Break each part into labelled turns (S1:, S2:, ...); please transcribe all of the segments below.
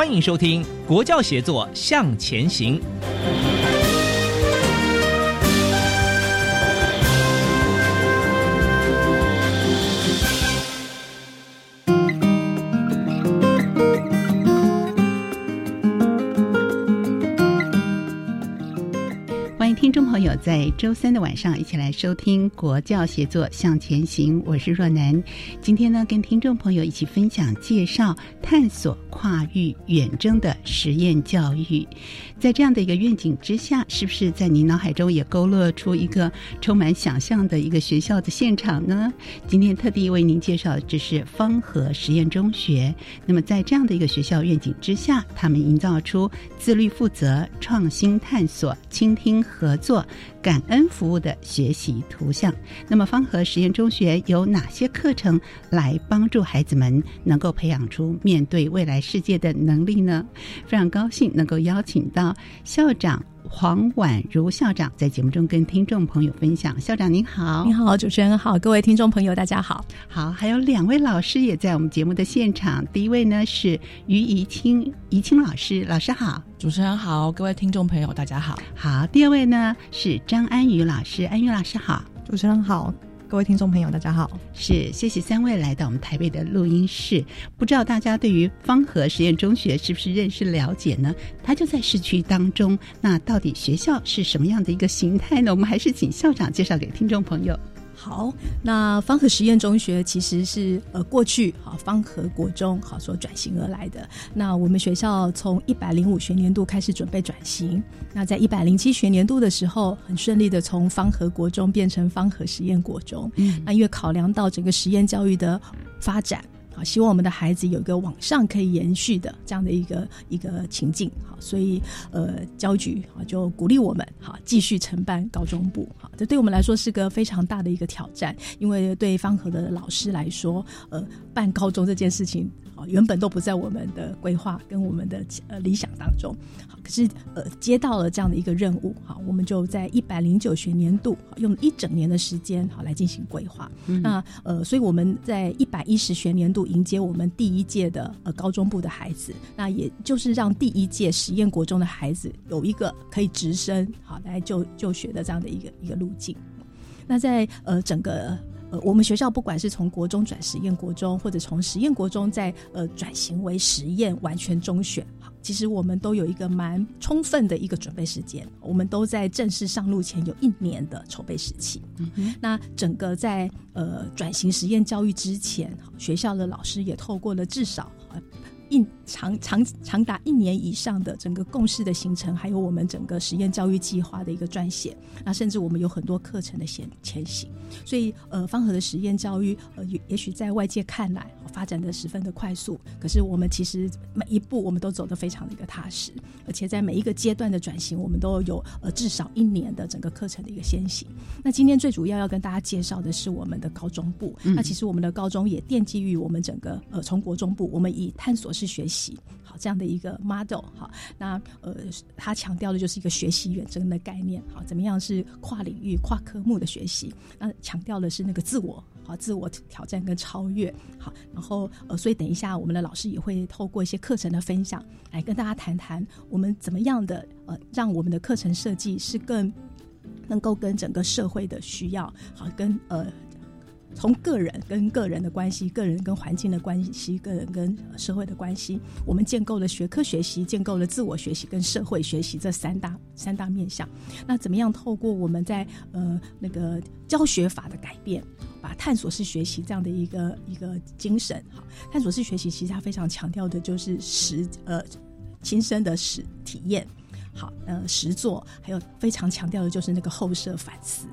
S1: 欢迎收听《国教协作向前行》。
S2: 朋友，在周三的晚上一起来收听国教协作向前行，我是若楠。今天呢，跟听众朋友一起分享、介绍、探索跨域远征的实验教育。在这样的一个愿景之下，是不是在您脑海中也勾勒出一个充满想象的一个学校的现场呢？今天特地为您介绍的，这是方和实验中学。那么，在这样的一个学校愿景之下，他们营造出自律、负责、创新、探索、倾听。合作、感恩服务的学习图像。那么，方和实验中学有哪些课程来帮助孩子们能够培养出面对未来世界的能力呢？非常高兴能够邀请到校长。黄婉如校长在节目中跟听众朋友分享。校长您好，
S3: 你好，主持人好，各位听众朋友大家好。
S2: 好，还有两位老师也在我们节目的现场。第一位呢是于怡清，怡清老师，老师好。
S4: 主持人好，各位听众朋友大家好。
S2: 好，第二位呢是张安宇老师，安宇老师好。
S5: 主持人好。各位听众朋友，大家好，
S2: 是谢谢三位来到我们台北的录音室。不知道大家对于方和实验中学是不是认识了解呢？它就在市区当中，那到底学校是什么样的一个形态呢？我们还是请校长介绍给听众朋友。
S3: 好，那方和实验中学其实是呃过去好方和国中好所转型而来的。那我们学校从一百零五学年度开始准备转型，那在一百零七学年度的时候，很顺利的从方和国中变成方和实验国中。嗯，那因为考量到整个实验教育的发展。希望我们的孩子有一个往上可以延续的这样的一个一个情境，好，所以呃，教局啊就鼓励我们哈继续承办高中部，好，这对我们来说是个非常大的一个挑战，因为对方和的老师来说，呃，办高中这件事情。原本都不在我们的规划跟我们的呃理想当中，好，可是呃接到了这样的一个任务，好，我们就在一百零九学年度用一整年的时间好来进行规划。那呃，所以我们在一百一十学年度迎接我们第一届的呃高中部的孩子，那也就是让第一届实验国中的孩子有一个可以直升好来就就学的这样的一个一个路径。那在呃整个。呃，我们学校不管是从国中转实验国中，或者从实验国中再呃转型为实验完全中学，好，其实我们都有一个蛮充分的一个准备时间，我们都在正式上路前有一年的筹备时期。嗯，那整个在呃转型实验教育之前，学校的老师也透过了至少。一长长长达一年以上的整个共识的形成，还有我们整个实验教育计划的一个撰写，那甚至我们有很多课程的前前行，所以呃，方和的实验教育呃，也也许在外界看来发展的十分的快速，可是我们其实每一步我们都走得非常的一个踏实，而且在每一个阶段的转型，我们都有呃至少一年的整个课程的一个先行。那今天最主要要跟大家介绍的是我们的高中部，那其实我们的高中也奠基于我们整个呃从国中部，我们以探索。是学习好这样的一个 model 好，那呃，他强调的就是一个学习远征的概念好，怎么样是跨领域、跨科目的学习？那强调的是那个自我好，自我挑战跟超越好。然后呃，所以等一下我们的老师也会透过一些课程的分享，来跟大家谈谈我们怎么样的呃，让我们的课程设计是更能够跟整个社会的需要，好跟呃。从个人跟个人的关系，个人跟环境的关系，个人跟社会的关系，我们建构了学科学习，建构了自我学习跟社会学习这三大三大面向。那怎么样透过我们在呃那个教学法的改变，把探索式学习这样的一个一个精神，好，探索式学习其实它非常强调的就是实呃亲身的实体验。好，呃，实作还有非常强调的就是那个后设反思，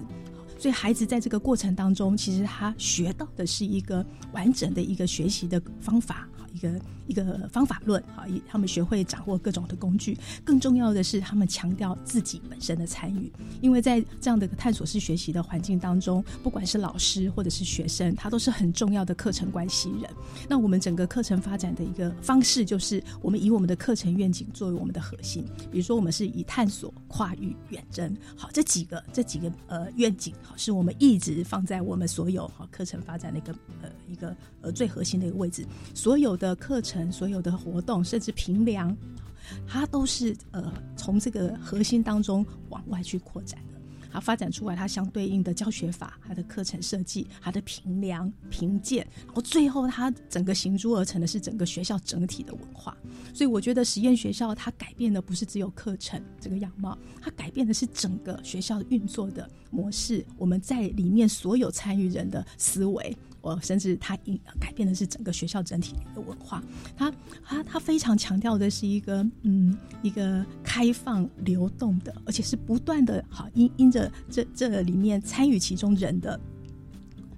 S3: 所以孩子在这个过程当中，其实他学到的是一个完整的一个学习的方法。一个一个方法论啊，以他们学会掌握各种的工具。更重要的是，他们强调自己本身的参与，因为在这样的探索式学习的环境当中，不管是老师或者是学生，他都是很重要的课程关系人。那我们整个课程发展的一个方式，就是我们以我们的课程愿景作为我们的核心。比如说，我们是以探索、跨域、远征，好这几个这几个呃愿景，好是我们一直放在我们所有好课程发展的一个呃一个呃最核心的一个位置。所有的课程，所有的活动，甚至评量，它都是呃从这个核心当中往外去扩展的。它发展出来，它相对应的教学法，它的课程设计，它的评量、评鉴，然后最后它整个行诸而成的是整个学校整体的文化。所以我觉得实验学校它改变的不是只有课程这个样貌，它改变的是整个学校运作的模式。我们在里面所有参与人的思维。我甚至它影改变的是整个学校整体的一个文化，它它它非常强调的是一个嗯一个开放流动的，而且是不断的好因因着这这里面参与其中人的，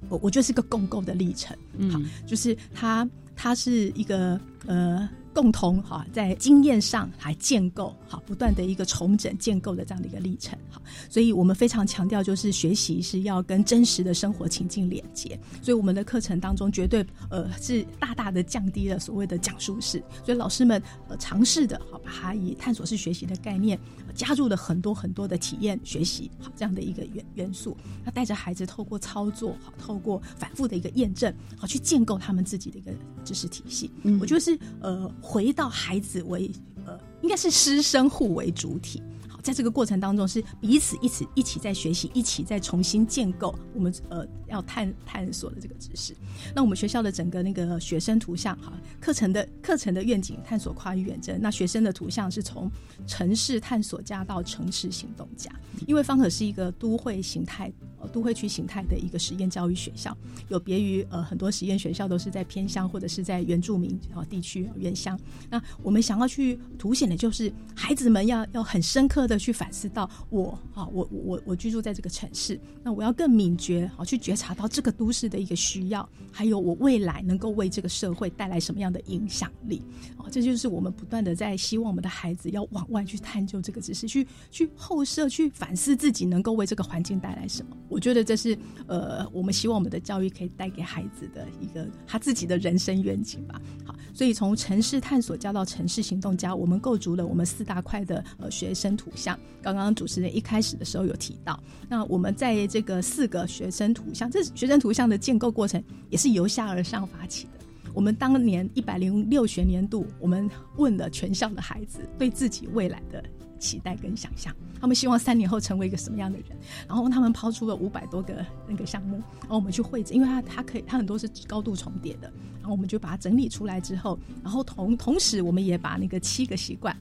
S3: 我我觉得是个共构的历程，好，就是它它是一个呃。共同哈，在经验上来建构好，不断的一个重整建构的这样的一个历程。哈，所以我们非常强调就是学习是要跟真实的生活情境连接，所以我们的课程当中绝对呃是大大的降低了所谓的讲述式，所以老师们呃尝试的好把它以探索式学习的概念加入了很多很多的体验学习好这样的一个元元素，那带着孩子透过操作好，透过反复的一个验证好去建构他们自己的一个知识体系，嗯我觉得是呃。回到孩子为呃，应该是师生互为主体。好，在这个过程当中，是彼此一起一起在学习，一起在重新建构我们呃要探探索的这个知识。那我们学校的整个那个学生图像，哈，课程的课程的愿景，探索跨域远征。那学生的图像是从城市探索家到城市行动家，因为方可是一个都会形态。都会区形态的一个实验教育学校，有别于呃很多实验学校都是在偏乡或者是在原住民啊地区原乡。那我们想要去凸显的就是孩子们要要很深刻的去反思到我啊我我我居住在这个城市，那我要更敏觉啊去觉察到这个都市的一个需要，还有我未来能够为这个社会带来什么样的影响力哦，这就是我们不断的在希望我们的孩子要往外去探究这个知识，去去后设去反思自己能够为这个环境带来什么。我觉得这是呃，我们希望我们的教育可以带给孩子的一个他自己的人生愿景吧。好，所以从城市探索加到城市行动家，我们构筑了我们四大块的呃学生图像。刚刚主持人一开始的时候有提到，那我们在这个四个学生图像，这学生图像的建构过程也是由下而上发起的。我们当年一百零六学年度，我们问了全校的孩子对自己未来的。期待跟想象，他们希望三年后成为一个什么样的人？然后他们抛出了五百多个那个项目，然后我们去绘制，因为它它可以，它很多是高度重叠的，然后我们就把它整理出来之后，然后同同时我们也把那个七个习惯。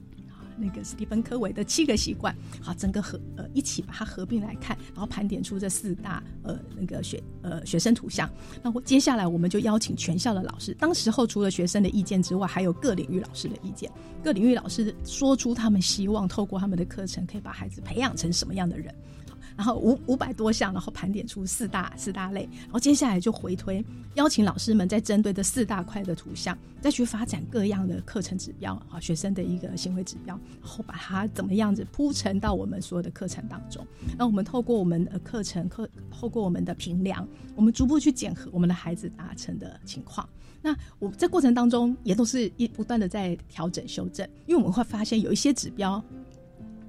S3: 那个史蒂芬科维的七个习惯，好，整个合呃一起把它合并来看，然后盘点出这四大呃那个学呃学生图像。那我接下来我们就邀请全校的老师，当时候除了学生的意见之外，还有各领域老师的意见。各领域老师说出他们希望透过他们的课程，可以把孩子培养成什么样的人。然后五五百多项，然后盘点出四大四大类，然后接下来就回推，邀请老师们在针对这四大块的图像，再去发展各样的课程指标啊，学生的一个行为指标，然后把它怎么样子铺陈到我们所有的课程当中。那我们透过我们的课程课，透过我们的评量，我们逐步去检核我们的孩子达成的情况。那我在过程当中也都是一不断的在调整修正，因为我们会发现有一些指标。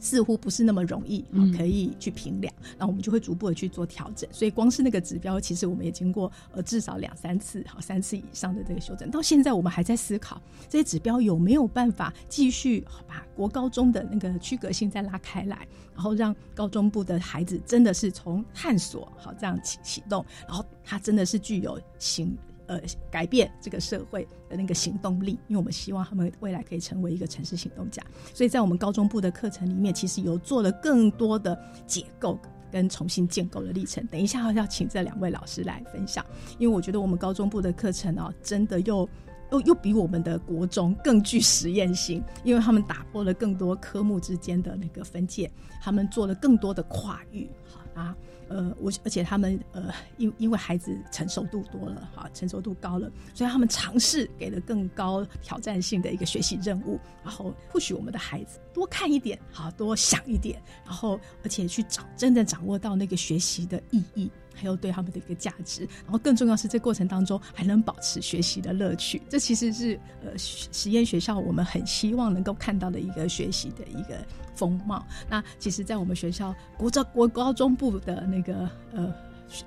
S3: 似乎不是那么容易
S2: 嗯
S3: 可以去评量，那我们就会逐步的去做调整。所以光是那个指标，其实我们也经过呃至少两三次好三次以上的这个修正，到现在我们还在思考这些指标有没有办法继续把国高中的那个区隔性再拉开来，然后让高中部的孩子真的是从探索好这样启启动，然后他真的是具有行。呃，改变这个社会的那个行动力，因为我们希望他们未来可以成为一个城市行动家。所以在我们高中部的课程里面，其实有做了更多的解构跟重新建构的历程。等一下要请这两位老师来分享，因为我觉得我们高中部的课程哦，真的又又又比我们的国中更具实验性，因为他们打破了更多科目之间的那个分界，他们做了更多的跨域，好啊。呃，我而且他们呃，因因为孩子成熟度多了，哈，成熟度高了，所以他们尝试给了更高挑战性的一个学习任务，然后或许我们的孩子多看一点，好，多想一点，然后而且去掌真的掌握到那个学习的意义，还有对他们的一个价值，然后更重要是这过程当中还能保持学习的乐趣，这其实是呃实验学校我们很希望能够看到的一个学习的一个风貌。那其实，在我们学校国中国高中部的那个呃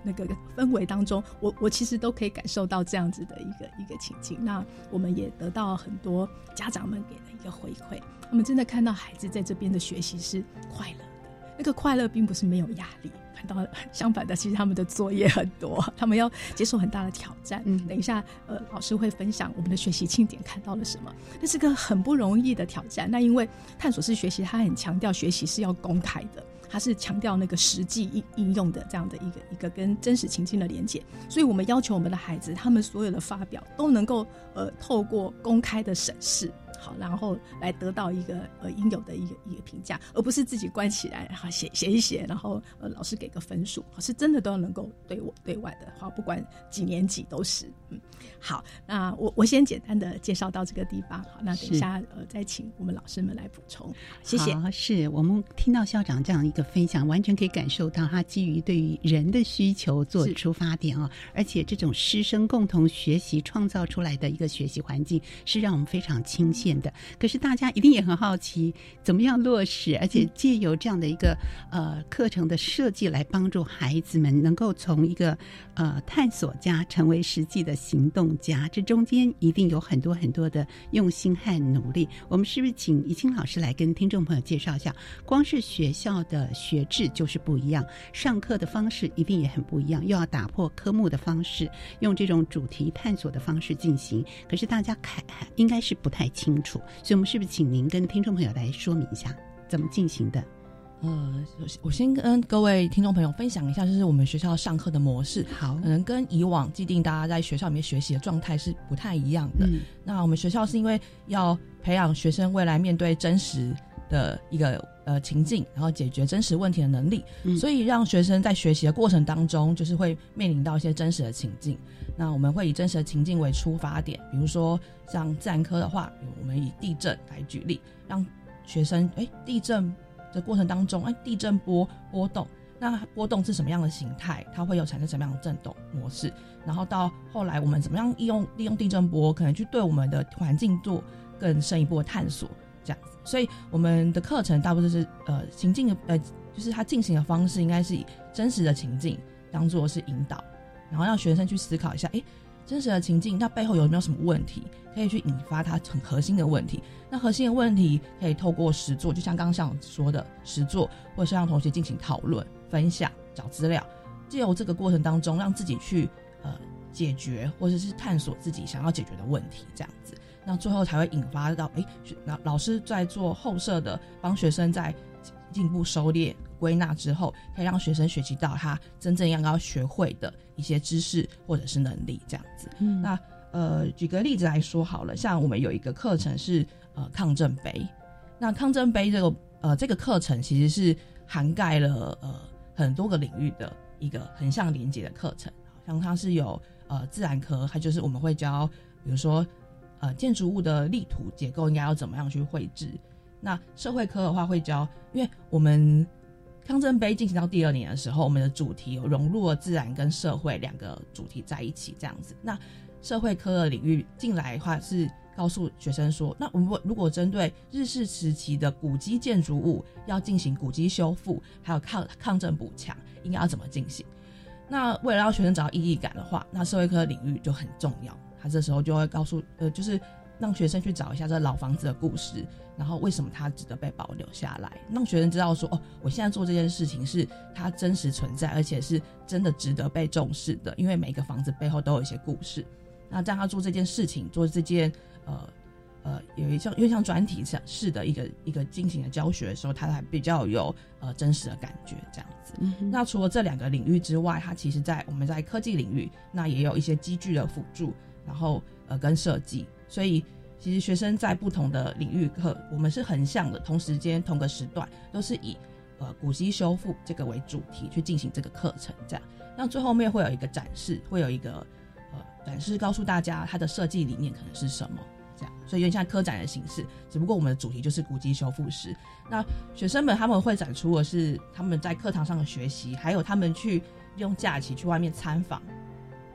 S3: 那个氛围当中，我我其实都可以感受到这样子的一个一个情境。那我们也得到很多家长们给的一个回馈，我们真的看到孩子在这边的学习是快乐的，那个快乐并不是没有压力。反倒相反的，其实他们的作业很多，他们要接受很大的挑战。
S2: 嗯
S3: 等一下，呃，老师会分享我们的学习庆典看到了什么，那是个很不容易的挑战。那因为探索式学习，它很强调学习是要公开的，它是强调那个实际应应用的这样的一个一个跟真实情境的连接。所以我们要求我们的孩子，他们所有的发表都能够呃透过公开的审视。好，然后来得到一个呃应有的一个一个评价，而不是自己关起来，然后写写一写，然后呃老师给个分数，是真的都要能够对我对外的，话，不管几年级都是。嗯，好，那我我先简单的介绍到这个地方，好，那等一下呃再请我们老师们来补充，谢谢。
S2: 是我们听到校长这样一个分享，完全可以感受到他基于对于人的需求做出发点啊，而且这种师生共同学习创造出来的一个学习环境，是让我们非常亲切。的，可是大家一定也很好奇，怎么样落实，而且借由这样的一个呃课程的设计，来帮助孩子们能够从一个呃探索家成为实际的行动家，这中间一定有很多很多的用心和努力。我们是不是请怡清老师来跟听众朋友介绍一下？光是学校的学制就是不一样，上课的方式一定也很不一样，又要打破科目的方式，用这种主题探索的方式进行。可是大家看应该是不太清楚。所以，我们是不是请您跟听众朋友来说明一下怎么进行的？
S4: 呃，我先跟各位听众朋友分享一下，就是我们学校上课的模式，
S2: 好，
S4: 可能跟以往既定大家在学校里面学习的状态是不太一样的。
S2: 嗯、
S4: 那我们学校是因为要培养学生未来面对真实的一个呃情境，然后解决真实问题的能力，
S2: 嗯、
S4: 所以让学生在学习的过程当中，就是会面临到一些真实的情境。那我们会以真实的情境为出发点，比如说像自然科的话，我们以地震来举例，让学生哎地震的过程当中，哎地震波波动，那波动是什么样的形态？它会有产生什么样的震动模式？然后到后来我们怎么样利用利用地震波，可能去对我们的环境做更深一步的探索，这样子。所以我们的课程大部分是呃情境的呃，就是它进行的方式应该是以真实的情境当做是引导。然后让学生去思考一下，哎，真实的情境，那背后有没有什么问题，可以去引发他很核心的问题？那核心的问题可以透过实作，就像刚刚像说的实作，或者是让同学进行讨论、分享、找资料，借由这个过程当中，让自己去呃解决或者是探索自己想要解决的问题，这样子，那最后才会引发到，哎，那老师在做后设的，帮学生在进一步收列。归纳之后，可以让学生学习到他真正应该要学会的一些知识或者是能力，这样子。
S2: 嗯，
S4: 那呃，举个例子来说好了，像我们有一个课程是呃抗震杯，那抗震杯这个呃这个课程其实是涵盖了呃很多个领域的一个横向连接的课程，好像它是有呃自然科，它就是我们会教，比如说呃建筑物的立图结构应该要怎么样去绘制。那社会科的话会教，因为我们抗震杯进行到第二年的时候，我们的主题有融入了自然跟社会两个主题在一起，这样子。那社会科的领域进来的话，是告诉学生说，那我们如果针对日式时期的古迹建筑物要进行古迹修复，还有抗抗震补强，应该要怎么进行？那为了让学生找到意义感的话，那社会科领域就很重要。他这时候就会告诉，呃，就是让学生去找一下这老房子的故事，然后为什么它值得被保留下来，让学生知道说，哦，我现在做这件事情是它真实存在，而且是真的值得被重视的，因为每个房子背后都有一些故事。那让他做这件事情，做这件。呃呃，有一像因为像专题式的一个一个进行的教学的时候，他还比较有呃真实的感觉这样子。那除了这两个领域之外，它其实在我们在科技领域，那也有一些机具的辅助，然后呃跟设计。所以其实学生在不同的领域课，我们是横向的，同时间同个时段都是以呃古籍修复这个为主题去进行这个课程。这样，那最后面会有一个展示，会有一个呃。展示告诉大家它的设计理念可能是什么，这样，所以有点像科展的形式，只不过我们的主题就是古籍修复师。那学生们他们会展出的是他们在课堂上的学习，还有他们去用假期去外面参访，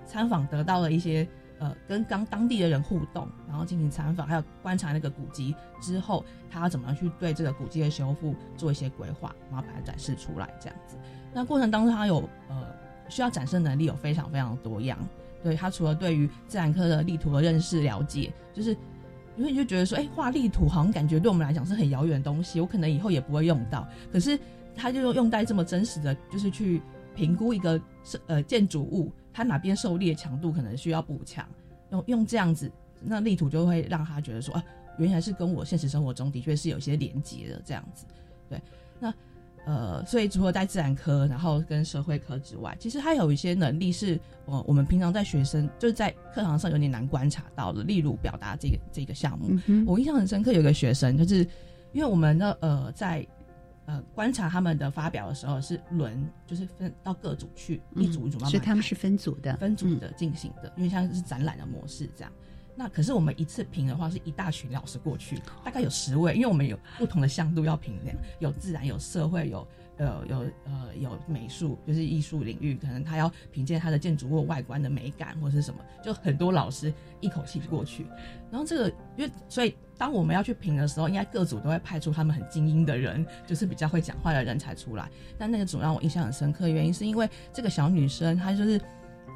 S4: 参访得到了一些呃跟当当地的人互动，然后进行参访，还有观察那个古迹之后，他要怎么样去对这个古迹的修复做一些规划，然后把它展示出来，这样子。那过程当中他有呃需要展示能力有非常非常多样。对他除了对于自然科的地图的认识了解，就是因为就觉得说，哎，画地图好像感觉对我们来讲是很遥远的东西，我可能以后也不会用到。可是他就用用带这么真实的，就是去评估一个是呃建筑物，它哪边受力的强度可能需要补强，用用这样子，那力图就会让他觉得说，啊，原来是跟我现实生活中的确是有些连接的这样子。对，那。呃，所以除了在自然科，然后跟社会科之外，其实他有一些能力是，我我们平常在学生就是在课堂上有点难观察到的，例如表达这个这个项目。我印象很深刻，有个学生就是，因为我们的呃在呃观察他们的发表的时候是轮，就是分到各组去，一组一组慢慢。
S2: 所以他们是分组的，
S4: 分组的进行的，因为像是展览的模式这样。那可是我们一次评的话，是一大群老师过去，大概有十位，因为我们有不同的向度要评量，有自然，有社会，有呃有呃有美术，就是艺术领域，可能他要凭借他的建筑物外观的美感或是什么，就很多老师一口气过去。然后这个，因为所以当我们要去评的时候，应该各组都会派出他们很精英的人，就是比较会讲话的人才出来。但那个组让我印象很深刻，原因是因为这个小女生她就是，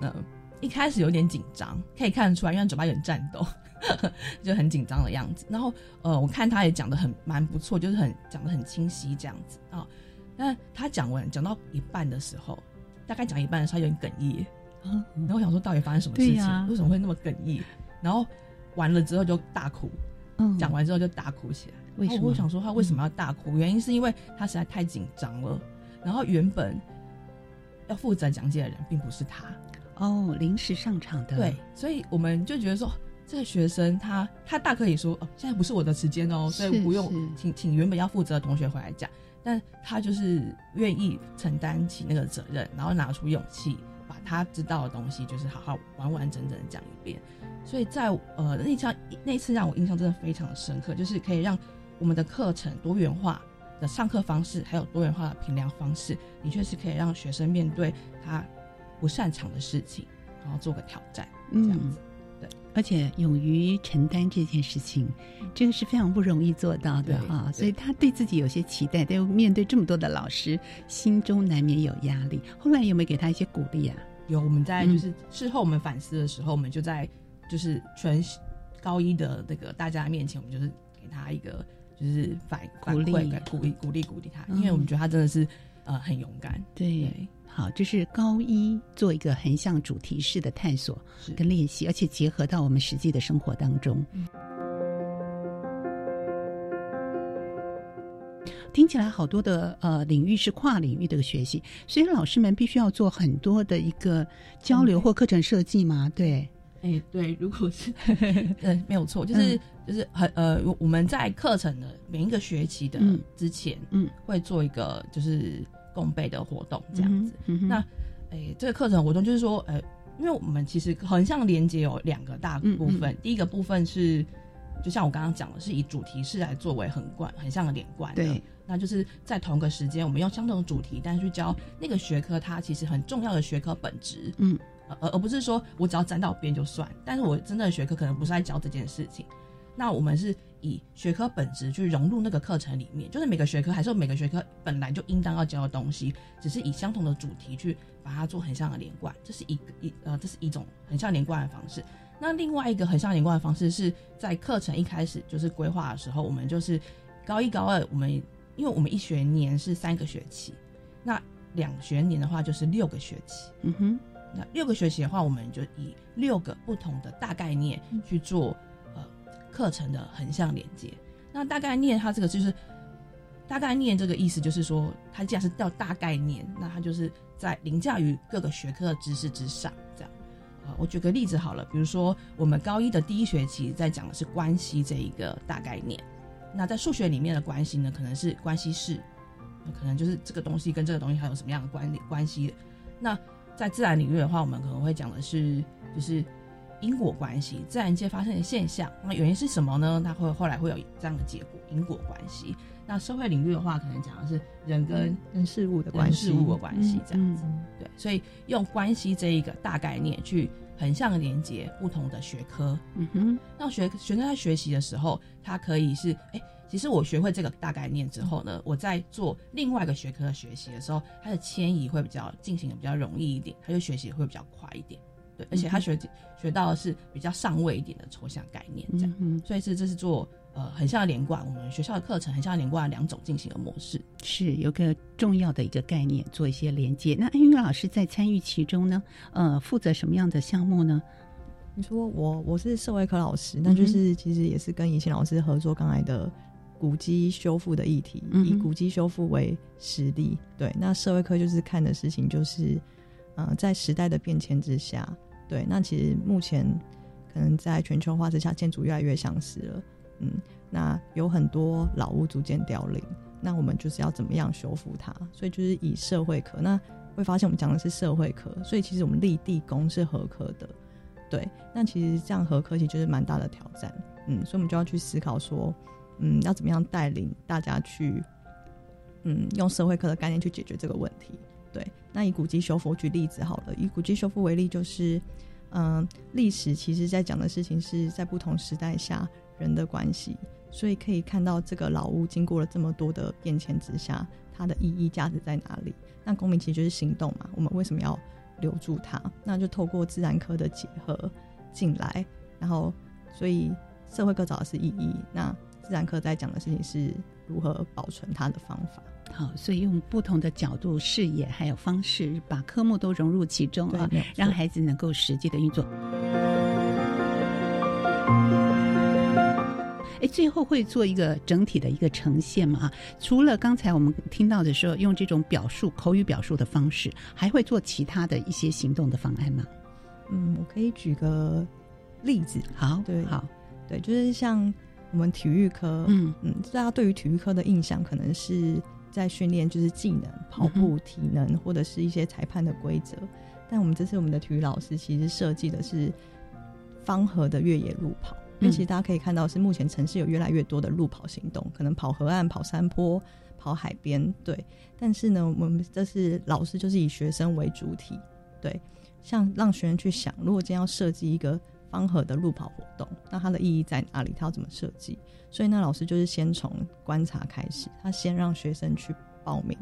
S4: 呃。一开始有点紧张，可以看得出来，因为嘴巴有点颤抖，就很紧张的样子。然后，呃，我看他也讲的很蛮不错，就是很讲的很清晰这样子啊。那他讲完讲到一半的时候，大概讲一半的时候有点哽咽，然后我想说到底发生什么事情？为什么会那么哽咽？然后完了之后就大哭，讲完之后就大哭起来。
S2: 为什么？
S4: 我想说他为什么要大哭？原因是因为他实在太紧张了。然后原本要负责讲解的人并不是他。
S2: 哦，临时上场的，
S4: 对，所以我们就觉得说，这个学生他他大可以说，哦，现在不是我的时间哦，所以不用请请原本要负责的同学回来讲，但他就是愿意承担起那个责任，然后拿出勇气，把他知道的东西，就是好好完完整整的讲一遍。所以在呃那场那次让我印象真的非常的深刻，就是可以让我们的课程多元化的上课方式，还有多元化的评量方式，的确是可以让学生面对他。不擅长的事情，然后做个挑战，这样子，
S2: 而且勇于承担这件事情，这个是非常不容易做到的哈。所以他对自己有些期待，但又面对这么多的老师，心中难免有压力。后来有没有给他一些鼓励啊？
S4: 有，我们在就是事后我们反思的时候，我们就在就是全高一的那个大家面前，我们就是给他一个就是反鼓励，鼓励鼓励鼓励他，因为我们觉得他真的是呃很勇敢，
S2: 对。好，这是高一做一个横向主题式的探索跟练习，而且结合到我们实际的生活当中。听起来好多的呃领域是跨领域的学习，所以老师们必须要做很多的一个交流或课程设计吗？对，
S4: 哎，对，如果是嗯 没有错，就是就是很呃我们在课程的每一个学期的之前，嗯，会做一个就是。共备的活动这样子，那诶，这个课程活动就是说，呃，因为我们其实横向连接有两个大部分，第一个部分是，就像我刚刚讲的，是以主题式来作为横贯、横向的连贯的，那就是在同个时间，我们用相同的主题，但是去教那个学科它其实很重要的学科本质，嗯，而而不是说我只要沾到边就算，但是我真正的学科可能不是在教这件事情，那我们是以学科本质去融入那个课程里面，就是每个学科还是有每个学科本来就应当要教的东西，只是以相同的主题去把它做很像的连贯，这是一个一呃这是一种很像连贯的方式。那另外一个很像连贯的方式是在课程一开始就是规划的时候，我们就是高一高二我们因为我们一学年是三个学期，那两学年的话就是六个学期。
S2: 嗯哼，
S4: 那六个学期的话，我们就以六个不同的大概念去做呃课程的横向连接。那大概念它这个就是大概念这个意思，就是说它既然是叫大概念，那它就是在凌驾于各个学科的知识之上，这样。呃，我举个例子好了，比如说我们高一的第一学期在讲的是关系这一个大概念，那在数学里面的关系呢，可能是关系式，可能就是这个东西跟这个东西还有什么样的关关系。那在自然领域的话，我们可能会讲的是就是因果关系，自然界发生的现象，那原因是什么呢？它会后来会有这样的结果，因果关系。那社会领域的话，可能讲的是人跟
S5: 人事物的关系，
S4: 事物的关系这样子。对，所以用关系这一个大概念去横向连接不同的学科。
S2: 嗯哼，
S4: 让学学生在学习的时候，他可以是哎，其实我学会这个大概念之后呢，我在做另外一个学科的学习的时候，它的迁移会比较进行的比较容易一点，他就学习会比较快一点。对，而且他学学到的是比较上位一点的抽象概念，这样。
S2: 嗯
S4: 所以是这是做。呃，很像连贯，我们学校的课程很像连贯两种进行的模式，
S2: 是有个重要的一个概念做一些连接。那安玉老师在参与其中呢，呃，负责什么样的项目呢？
S5: 你说我我是社会科老师，那就是其实也是跟以前老师合作刚来的古迹修复的议题，以古迹修复为实例。对，那社会科就是看的事情就是，呃，在时代的变迁之下，对，那其实目前可能在全球化之下，建筑越来越相似了。嗯，那有很多老屋逐渐凋零，那我们就是要怎么样修复它？所以就是以社会科，那会发现我们讲的是社会科，所以其实我们立地工是合科的，对。那其实这样合科其实就是蛮大的挑战，嗯，所以我们就要去思考说，嗯，要怎么样带领大家去，嗯，用社会科的概念去解决这个问题。对，那以古迹修复举例子好了，以古迹修复为例，就是，嗯，历史其实在讲的事情是在不同时代下。人的关系，所以可以看到这个老屋经过了这么多的变迁之下，它的意义价值在哪里？那公民其实就是行动嘛。我们为什么要留住它？那就透过自然科的结合进来，然后所以社会各找的是意义，那自然科在讲的事情是如何保存它的方法。
S2: 好，所以用不同的角度、视野还有方式，把科目都融入其中啊，让孩子能够实际的运作。哎，最后会做一个整体的一个呈现嘛？啊除了刚才我们听到的时候用这种表述、口语表述的方式，还会做其他的一些行动的方案吗？
S5: 嗯，我可以举个例子。
S2: 好，
S5: 对，
S2: 好，
S5: 对，就是像我们体育科，
S2: 嗯
S5: 嗯，大家对于体育科的印象可能是在训练就是技能、跑步、体能或者是一些裁判的规则，但我们这次我们的体育老师其实设计的是方河的越野路跑。因为其实大家可以看到，是目前城市有越来越多的路跑行动，可能跑河岸、跑山坡、跑海边，对。但是呢，我们这是老师就是以学生为主体，对。像让学生去想，如果今天要设计一个方盒的路跑活动，那它的意义在哪里？它要怎么设计？所以那老师就是先从观察开始，他先让学生去报名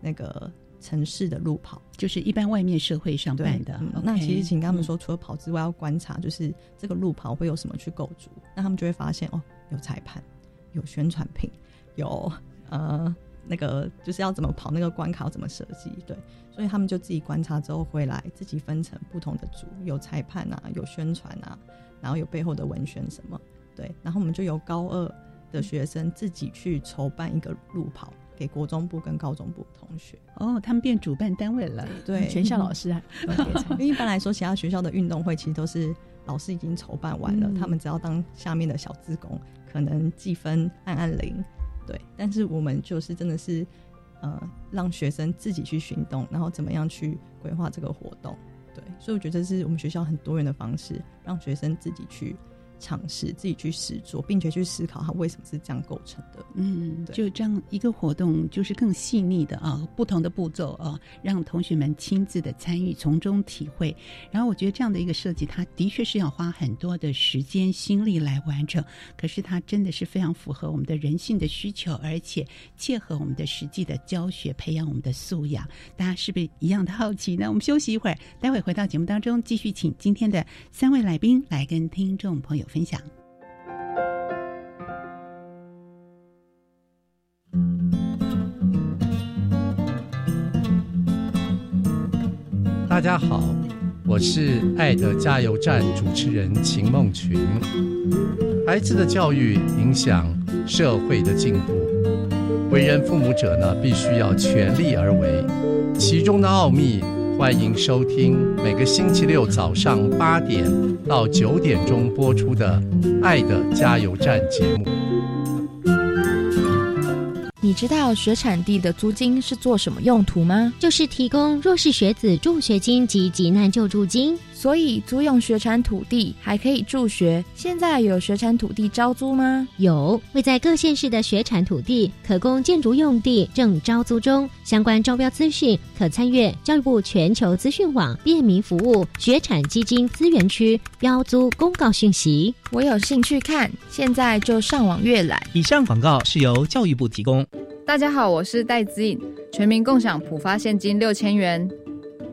S5: 那个。城市的路跑
S2: 就是一般外面社会上办的。
S5: 那其实请他们说，除了跑之外，要观察，就是这个路跑会有什么去构筑。那他们就会发现，哦，有裁判，有宣传品，有呃那个就是要怎么跑，那个关卡怎么设计。对，所以他们就自己观察之后回来，自己分成不同的组，有裁判啊，有宣传啊，然后有背后的文宣什么。对，然后我们就由高二的学生自己去筹办一个路跑。给国中部跟高中部同学
S2: 哦，他们变主办单位了。
S5: 对，
S3: 全校老师啊。
S5: 因为一般来说，其他学校的运动会其实都是老师已经筹办完了，他们只要当下面的小职工，可能计分按按铃。对，但是我们就是真的是呃，让学生自己去行动，然后怎么样去规划这个活动。对，所以我觉得这是我们学校很多元的方式，让学生自己去尝试，自己去试做，并且去思考它为什么是这样构成的。
S2: 嗯，就这样一个活动，就是更细腻的啊，不同的步骤啊，让同学们亲自的参与，从中体会。然后我觉得这样的一个设计，它的确是要花很多的时间心力来完成，可是它真的是非常符合我们的人性的需求，而且切合我们的实际的教学，培养我们的素养。大家是不是一样的好奇呢？我们休息一会儿，待会回到节目当中，继续请今天的三位来宾来跟听众朋友分享。
S6: 大家好，我是爱的加油站主持人秦梦群。孩子的教育影响社会的进步，为人父母者呢，必须要全力而为。其中的奥秘，欢迎收听每个星期六早上八点到九点钟播出的《爱的加油站》节目。
S7: 你知道学产地的租金是做什么用途吗？
S8: 就是提供弱势学子助学金及急难救助金。
S7: 所以租用学产土地还可以助学。现在有学产土地招租吗？
S8: 有，位在各县市的学产土地可供建筑用地正招租中。相关招标资讯可参阅教育部全球资讯网便民服务学产基金资源区标租公告讯息。
S7: 我有兴趣看，现在就上网阅览。
S1: 以上广告是由教育部提供。
S9: 大家好，我是戴子颖，全民共享普发现金六千元。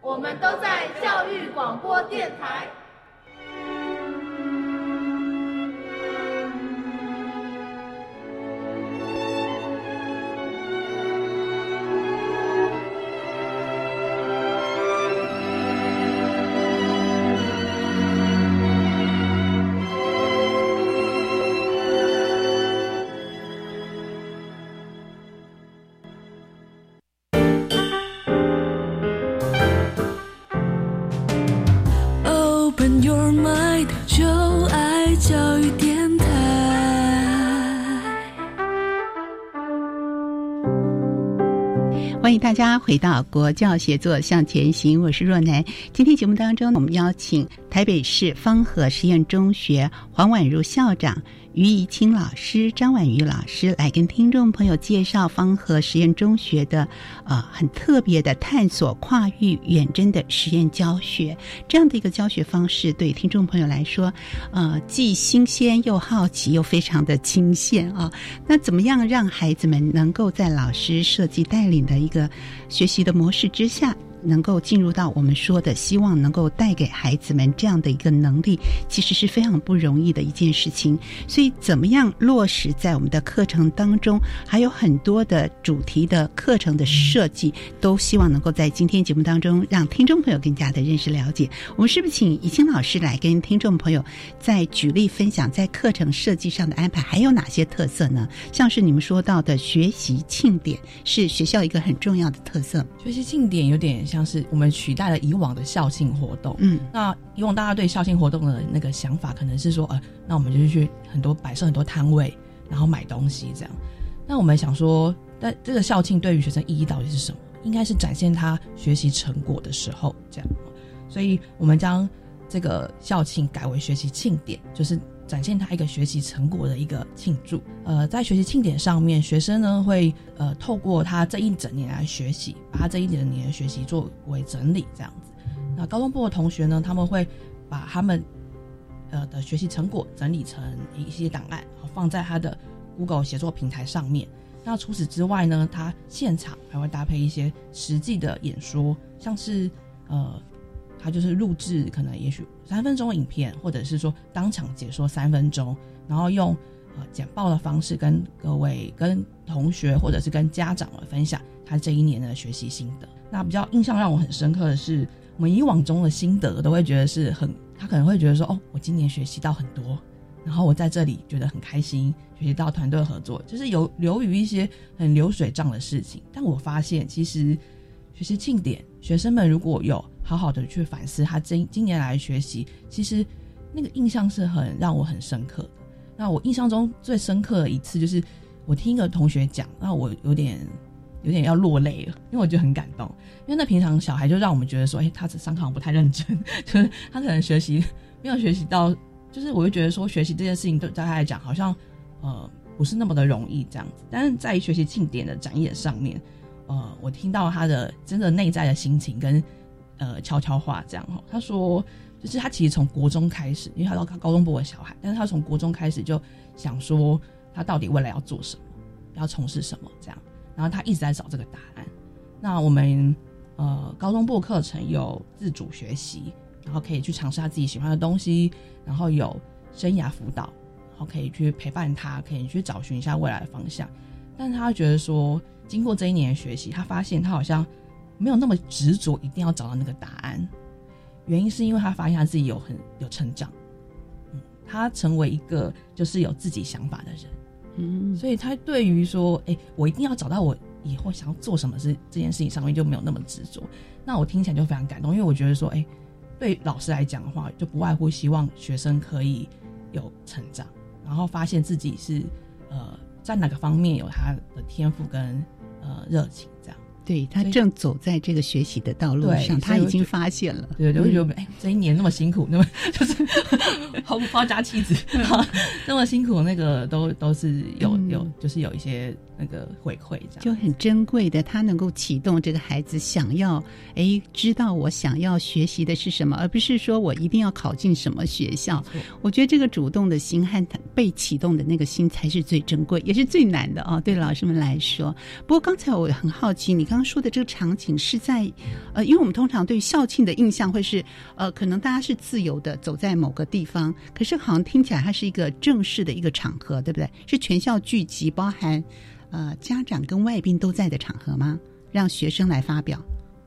S10: 我们都在教育广播电台。
S2: 大家回到国教协作向前行，我是若楠。今天节目当中，我们邀请台北市方和实验中学黄婉如校长。于怡清老师、张婉瑜老师来跟听众朋友介绍方和实验中学的呃很特别的探索跨域远征的实验教学，这样的一个教学方式，对听众朋友来说，呃既新鲜又好奇又非常的亲切啊。那怎么样让孩子们能够在老师设计带领的一个学习的模式之下？能够进入到我们说的，希望能够带给孩子们这样的一个能力，其实是非常不容易的一件事情。所以，怎么样落实在我们的课程当中，还有很多的主题的课程的设计，都希望能够在今天节目当中让听众朋友更加的认识了解。我们是不是请以清老师来跟听众朋友再举例分享，在课程设计上的安排还有哪些特色呢？像是你们说到的学习庆典，是学校一个很重要的特色。
S4: 学习庆典有点。像是我们取代了以往的校庆活动，嗯，那以往大家对校庆活动的那个想法，可能是说，呃，那我们就是去很多摆设很多摊位，然后买东西这样。那我们想说，但这个校庆对于学生意义到底是什么？应该是展现他学习成果的时候，这样。所以我们将这个校庆改为学习庆典，就是展现他一个学习成果的一个庆祝。呃，在学习庆典上面，学生呢会呃透过他这一整年来学习，把他这一整年的学习作为整理这样子。那高中部的同学呢，他们会把他们呃的学习成果整理成一些档案，放在他的 Google 写作平台上面。那除此之外呢，他现场还会搭配一些实际的演说，像是呃他就是录制可能也许三分钟影片，或者是说当场解说三分钟，然后用呃。简报的方式跟各位、跟同学或者是跟家长们分享他这一年的学习心得。那比较印象让我很深刻的是，我们以往中的心得都会觉得是很，他可能会觉得说，哦，我今年学习到很多，然后我在这里觉得很开心，学习到团队合作，就是有流于一些很流水账的事情。但我发现，其实学习庆典，学生们如果有好好的去反思他今今年来学习，其实那个印象是很让我很深刻的。那我印象中最深刻的一次，就是我听一个同学讲，那我有点有点要落泪了，因为我觉得很感动。因为那平常小孩就让我们觉得说，哎，他上课好像不太认真，就是他可能学习没有学习到。就是我就觉得说，学习这件事情对大家来讲好像，呃，不是那么的容易这样子。但是在学习庆典的展演上面，呃，我听到他的真的内在的心情跟呃悄悄话这样哈。他说，就是他其实从国中开始，因为他到高中部的小孩，但是他从国中开始就想说，他到底未来要做什么，要从事什么这样。然后他一直在找这个答案。那我们呃高中部课程有自主学习。然后可以去尝试他自己喜欢的东西，然后有生涯辅导，然后可以去陪伴他，可以去找寻一下未来的方向。但他觉得说，经过这一年的学习，他发现他好像没有那么执着，一定要找到那个答案。原因是因为他发现他自己有很有成长，嗯，他成为一个就是有自己想法的人，嗯，所以他对于说，哎，我一定要找到我以后想要做什么事这件事情上面就没有那么执着。那我听起来就非常感动，因为我觉得说，哎。对老师来讲的话，就不外乎希望学生可以有成长，然后发现自己是呃在哪个方面有他的天赋跟呃热情这样。
S2: 对他正走在这个学习的道路上，他已经发现了。
S4: 对就会觉得哎，这一年那么辛苦，那么就是 毫不抛家弃子，那么辛苦，那个都都是有有，就是有一些。那个回馈这样
S2: 就很珍贵的，他能够启动这个孩子想要哎知道我想要学习的是什么，而不是说我一定要考进什么学校。我觉得这个主动的心和被启动的那个心才是最珍贵，也是最难的啊！对老师们来说。不过刚才我很好奇，你刚刚说的这个场景是在呃，因为我们通常对校庆的印象会是呃，可能大家是自由的走在某个地方，可是好像听起来它是一个正式的一个场合，对不对？是全校聚集，包含。呃，家长跟外宾都在的场合吗？让学生来发表。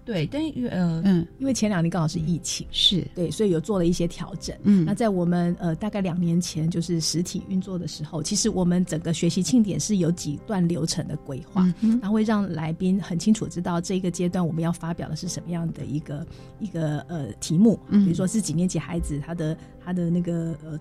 S4: 对，但因为呃
S3: 嗯，因为前两年刚好是疫情，
S2: 是
S3: 对，所以有做了一些调整。嗯，那在我们呃大概两年前就是实体运作的时候，其实我们整个学习庆典是有几段流程的规划，然后会让来宾很清楚知道这个阶段我们要发表的是什么样的一个一个呃题目，比如说是几年级孩子他的他的那个呃。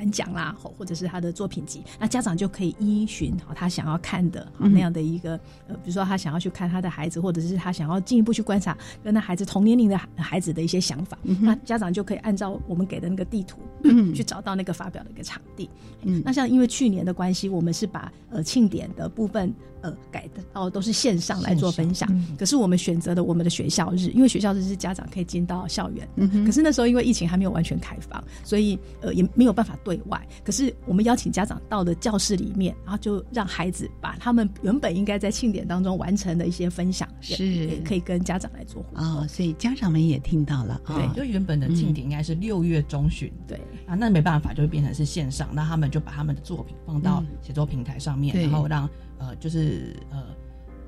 S3: 颁奖啦，或者是他的作品集，那家长就可以依循好他想要看的好那样的一个呃，比如说他想要去看他的孩子，或者是他想要进一步去观察跟他孩子同年龄的孩子的一些想法，那家长就可以按照我们给的那个地图，嗯，去找到那个发表的一个场地。嗯，那像因为去年的关系，我们是把呃庆典的部分。呃，改的哦，都是线上来做分享。可是我们选择的我们的学校日，因为学校日是家长可以进到校园。嗯可是那时候因为疫情还没有完全开放，所以呃也没有办法对外。可是我们邀请家长到了教室里面，然后就让孩子把他们原本应该在庆典当中完成的一些分享，
S2: 是
S3: 可以跟家长来做互动。
S2: 所以家长们也听到了。
S4: 对，就原本的庆典应该是六月中旬。
S3: 对
S4: 啊，那没办法，就会变成是线上。那他们就把他们的作品放到写作平台上面，然后让呃就是呃。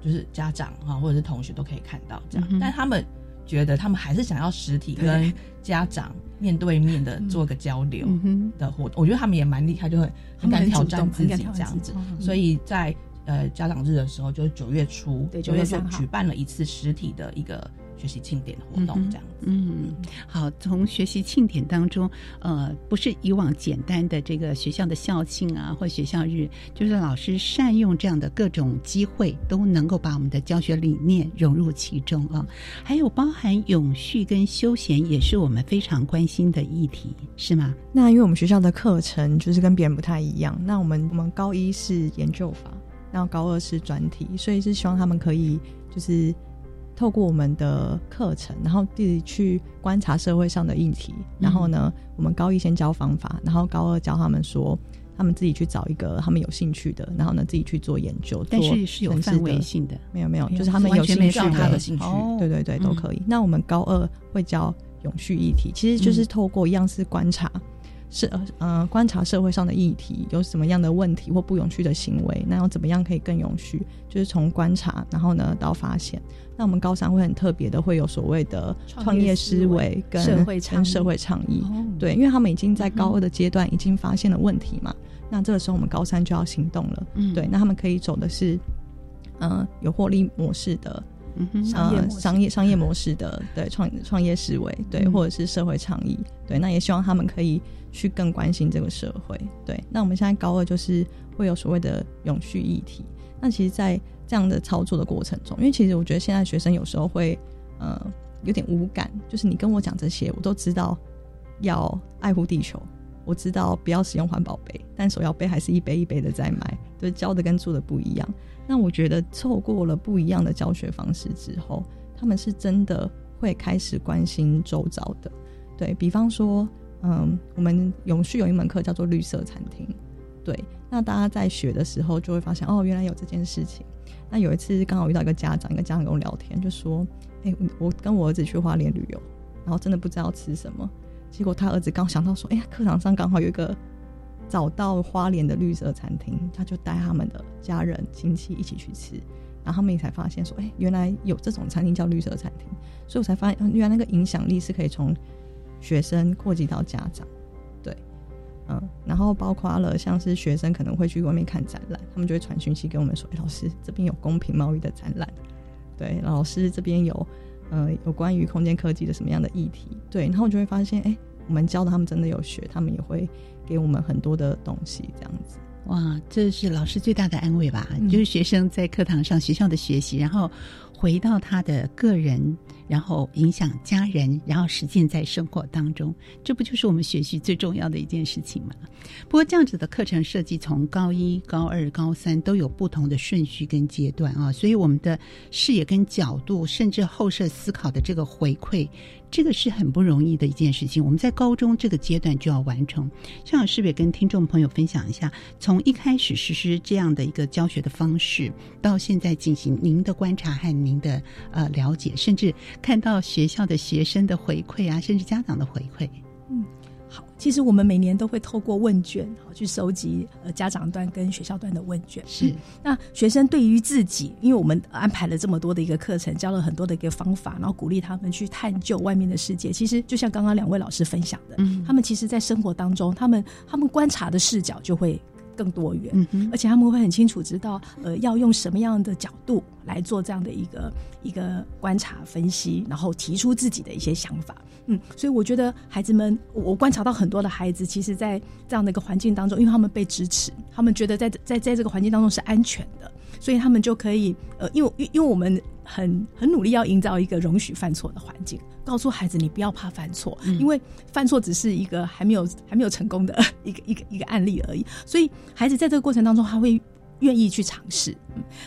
S4: 就是家长哈，或者是同学都可以看到这样，但他们觉得他们还是想要实体跟家长面对面的做个交流的活动。我觉得他们也蛮厉害，就很很敢挑战自己这样子。所以在呃家长日的时候，就是九月初，九月初举办了一次实体的一个。学习庆典活动这样子，嗯，
S2: 好，从学习庆典当中，呃，不是以往简单的这个学校的校庆啊，或学校日，就是老师善用这样的各种机会，都能够把我们的教学理念融入其中啊。还有包含永续跟休闲，也是我们非常关心的议题，是吗？
S5: 那因为我们学校的课程就是跟别人不太一样，那我们我们高一是研究法，然后高二是专题，所以是希望他们可以就是。透过我们的课程，然后自己去观察社会上的议题，然后呢，我们高一先教方法，然后高二教他们说，他们自己去找一个他们有兴趣的，然后呢自己去做研究。
S2: 但是是有范围性的，
S5: 没有没有，就是他们有兴趣的兴趣，对对对都可以。那我们高二会教永续议题，其实就是透过一样是观察是呃观察社会上的议题有什么样的问题或不永续的行为，那要怎么样可以更永续？就是从观察，然后呢到发现。那我们高三会很特别的，会有所谓的创业思维跟
S3: 社会倡
S5: 跟社会倡议。对，因为他们已经在高二的阶段已经发现了问题嘛，那这个时候我们高三就要行动了。
S2: 嗯
S5: 对，那他们可以走的是，呃，有获利模式的。
S2: 哼
S5: 呃，
S3: 商业
S5: 商业商业模式的 对创创业思维，对，
S2: 嗯
S5: 或者是社会倡议，对，那也希望他们可以去更关心这个社会，对。那我们现在高二就是会有所谓的永续议题，那其实，在这样的操作的过程中，因为其实我觉得现在学生有时候会呃有点无感，就是你跟我讲这些，我都知道要爱护地球，我知道不要使用环保杯，但手摇杯还是一杯一杯的在买，对，教的跟做的不一样。那我觉得透过了不一样的教学方式之后，他们是真的会开始关心周遭的。对比方说，嗯，我们永续有一门课叫做绿色餐厅，对，那大家在学的时候就会发现，哦，原来有这件事情。那有一次刚好遇到一个家长，一个家长跟我聊天，就说，哎、我跟我儿子去花莲旅游，然后真的不知道吃什么，结果他儿子刚想到说，哎、呀，课堂上刚好有一个找到花莲的绿色餐厅，他就带他们的家人亲戚一起去吃，然后他们也才发现说，哎、原来有这种餐厅叫绿色餐厅，所以我才发现，原来那个影响力是可以从学生扩及到家长，嗯，然后包括了像是学生可能会去外面看展览，他们就会传讯息给我们说，哎、老师这边有公平贸易的展览，对，老师这边有呃有关于空间科技的什么样的议题，对，然后我就会发现，哎、我们教的他们真的有学，他们也会给我们很多的东西，这样子。
S2: 哇，这是老师最大的安慰吧？
S5: 嗯
S2: 就是学生在课堂上学校的学习，然后回到他的个人，然后影响家人，然后实践在生活当中，这不就是我们学习最重要的一件事情吗？不过这样子的课程设计，从高一、高二、高三都有不同的顺序跟阶段啊，所以我们的视野跟角度，甚至后设思考的这个回馈。这个是很不容易的一件事情，我们在高中这个阶段就要完成。向老师也跟听众朋友分享一下，从一开始实施这样的一个教学的方式，到现在进行您的观察和您的呃了解，甚至看到学校的学生的回馈啊，甚至家长的回馈。
S3: 嗯，好，其实我们每年都会透过问卷，好去收集呃家长端跟学校端的问卷。
S2: 是，
S3: 那学生对于自己，因为我们安排了这么多的一个课程，教了很多的一个方法，然后鼓励他们去探究外面的世界。其实就像刚刚两位老师分享的，
S2: 嗯
S3: 他们其实在生活当中，他们他们观察的视角就会更多元，而且他们会很清楚知道，呃，要用什么样的角度来做这样的一个一个观察分析，然后提出自己的一些想法。嗯，所以我觉得孩子们，我我观察到很多的孩子，其实，在这样的一个环境当中，因为他们被支持，他们觉得在在在这个环境当中是安全的，所以他们就可以，呃，因为因因为我们很很努力要营造一个容许犯错的环境，告诉孩子你不要怕犯错，
S2: 嗯
S3: 因为犯错只是一个还没有还没有成功的 一个一个一个案例而已，所以孩子在这个过程当中，他会愿意去尝试。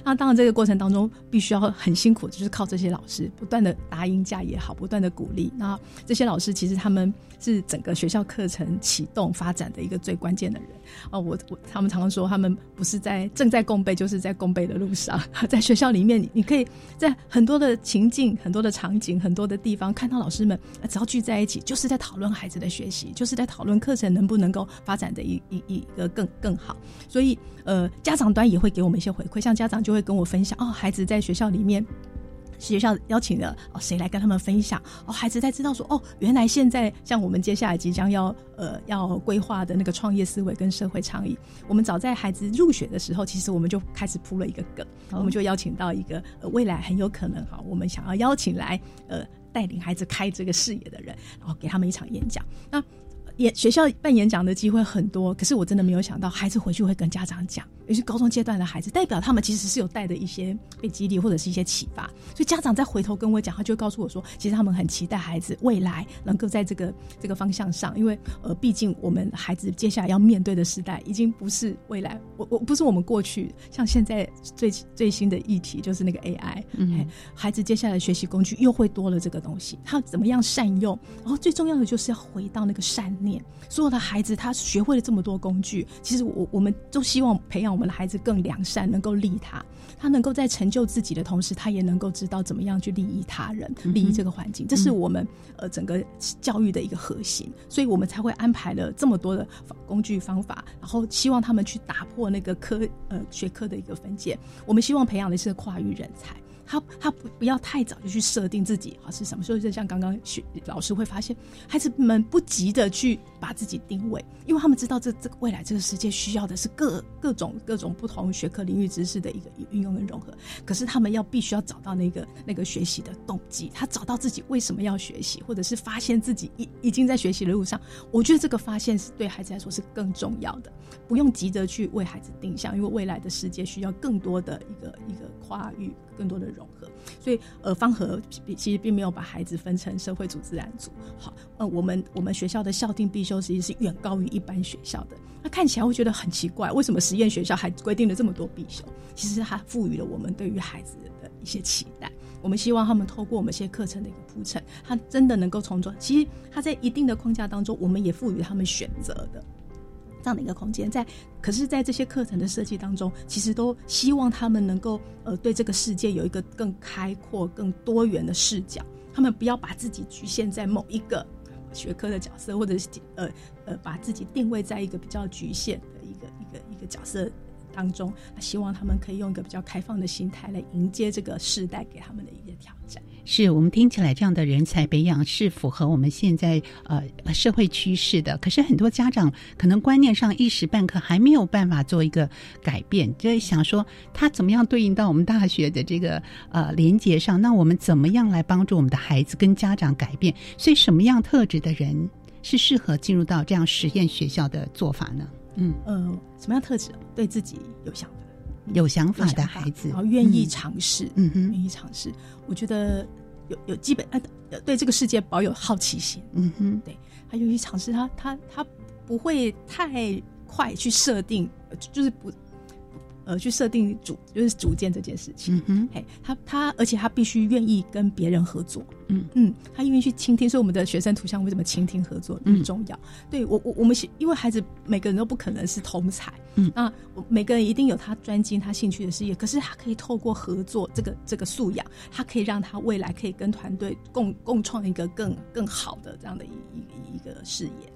S3: 那当然这个过程当中必须要很辛苦，就是靠这些老师不断的答应价也好，不断的鼓励。那这些老师其实他们是整个学校课程启动发展的一个最关键的人。啊，我我他们常常说，他们不是在正在共备，就是在共备的路上。在学校里面，你你可以在很多的情境、很多的场景、很多的地方看到老师们只要聚在一起，就是在讨论孩子的学习，就是在讨论课程能不能够发展的一一一个更更好。所以呃，家长端也会给我们一些回馈，像家长就会跟我分享哦，孩子在学校里面。学校邀请了哦，谁来跟他们分享？哦，孩子才知道说哦，原来现在像我们接下来即将要呃要规划的那个创业思维跟社会倡议，我们早在孩子入学的时候，其实我们就开始铺了一个梗，我们就邀请到一个、呃、未来很有可能哈，我们想要邀请来呃带领孩子开这个视野的人，然后给他们一场演讲。那演学校办演讲的机会很多，可是我真的没有想到，孩子回去会跟家长讲，尤其是高中阶段的孩子，代表他们其实是有带的一些被激励或者是一些启发，所以家长再回头跟我讲，他就会告诉我说，其实他们很期待孩子未来能够在这个这个方向上，因为呃，毕竟我们孩子接下来要面对的时代，已经不是未来，我我不是我们过去，像现在最最新的议题就是那个 AI，
S2: 嗯。
S3: 哎孩子接下来学习工具又会多了这个东西，他怎么样善用？然后最重要的就是要回到那个善念。所有的孩子他学会了这么多工具，其实我我们都希望培养我们的孩子更良善，能够利他。他能够在成就自己的同时，他也能够知道怎么样去利益他人、利益这个环境。这是我们呃整个教育的一个核心，所以我们才会安排了这么多的工具方法，然后希望他们去打破那个科呃学科的一个分界。我们希望培养的是跨域人才。他他不不要太早就去设定自己啊是什么，所以就像刚刚学老师会发现，孩子们不急着去把自己定位，因为他们知道这这个未来这个世界需要的是各各种各种不同学科领域知识的一个运用跟融合。可是他们要必须要找到那个那个学习的动机，他找到自己为什么要学习，或者是发现自己已已经在学习的路上。我觉得这个发现是对孩子来说是更重要的，不用急着去为孩子定向，因为未来的世界需要更多的一个一个跨域，更多的。融合，所以呃，方和其实并没有把孩子分成社会组、自然组。好，呃，我们我们学校的校定必修其实是远高于一般学校的。那看起来会觉得很奇怪，为什么实验学校还规定了这么多必修？其实它赋予了我们对于孩子的一些期待。我们希望他们透过我们一些课程的一个铺陈，他真的能够从中。其实他在一定的框架当中，我们也赋予他们选择的。这样的一个空间，在可是，在这些课程的设计当中，其实都希望他们能够呃，对这个世界有一个更开阔、更多元的视角。他们不要把自己局限在某一个学科的角色，或者是呃呃，把自己定位在一个比较局限的一个一个一个角色当中。希望他们可以用一个比较开放的心态来迎接这个时代给他们的一些挑战。
S2: 是我们听起来这样的人才培养是符合我们现在呃社会趋势的，可是很多家长可能观念上一时半刻还没有办法做一个改变，就是想说他怎么样对应到我们大学的这个呃连接上？那我们怎么样来帮助我们的孩子跟家长改变？所以什么样特质的人是适合进入到这样实验学校的做法呢？
S3: 嗯呃，什么样特质？对自己有想法。
S2: 有想法的孩子，
S3: 然后愿意尝试，嗯哼，愿意尝试。我觉得有有基本呃，对这个世界保有好奇心，嗯哼，对，他愿意尝试，他他他不会太快去设定，就是不。呃，去设定主就是主见这件事情，嗯嘿，他他，而且他必须愿意跟别人合作，嗯。嗯，他愿意去倾听，所以我们的学生图像为什么倾听合作很重要？对我我我们因为孩子每个人都不可能是同才，嗯，那每个人一定有他专精他兴趣的事业，可是他可以透过合作这个这个素养，他可以让他未来可以跟团队共共创一个更更好的这样的一一一个事业。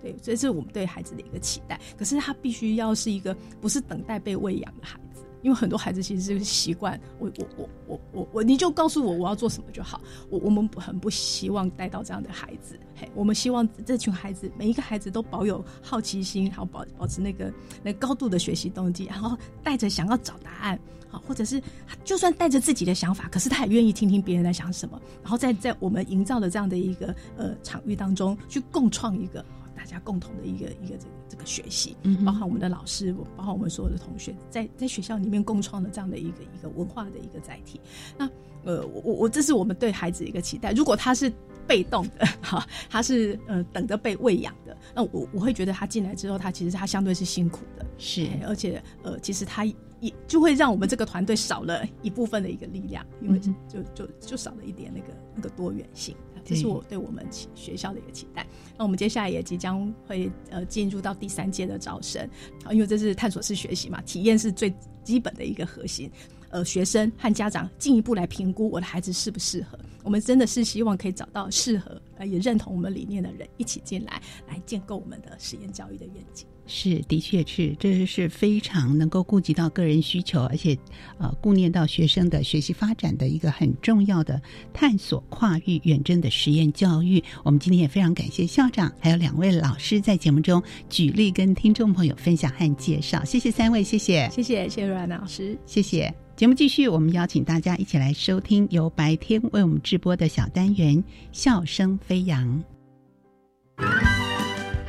S3: 对，这是我们对孩子的一个期待。可是他必须要是一个不是等待被喂养的孩子，因为很多孩子其实是习惯我我我我我我，你就告诉我我要做什么就好。我我们很不希望带到这样的孩子。嘿，我们希望这群孩子每一个孩子都保有好奇心，然后保保持那个那高度的学习动机，然后带着想要找答案，好，或者是就算带着自己的想法，可是他也愿意听听别人在想什么，然后在在我们营造的这样的一个呃场域当中去共创一个。大家共同的一个一个这个这个学习，嗯，包含我们的老师，包含我们所有的同学，在在学校里面共创的这样的一个一个文化的一个载体。那呃，我我我这是我们对孩子一个期待。如果他是被动的，哈，他是呃等着被喂养的，那我我会觉得他进来之后，他其实他相对是辛苦的，
S2: 是，
S3: 而且呃，其实他也就会让我们这个团队少了一部分的一个力量，因为就就就少了一点那个那个多元性。这是我对我们学校的一个期待。那我们接下来也即将会呃进入到第三届的招生，啊，因为这是探索式学习嘛，体验是最基本的一个核心。呃，学生和家长进一步来评估我的孩子适不适合。我们真的是希望可以找到适合呃也认同我们理念的人一起进来，来建构我们的实验教育的愿景。
S2: 是，的确是，这是非常能够顾及到个人需求，而且，呃，顾念到学生的学习发展的一个很重要的探索跨域远征的实验教育。我们今天也非常感谢校长，还有两位老师在节目中举例跟听众朋友分享和介绍。谢谢三位，谢谢，
S3: 谢谢，谢谢阮老师，
S2: 谢谢。节目继续，我们邀请大家一起来收听由白天为我们直播的小单元《笑声飞扬》。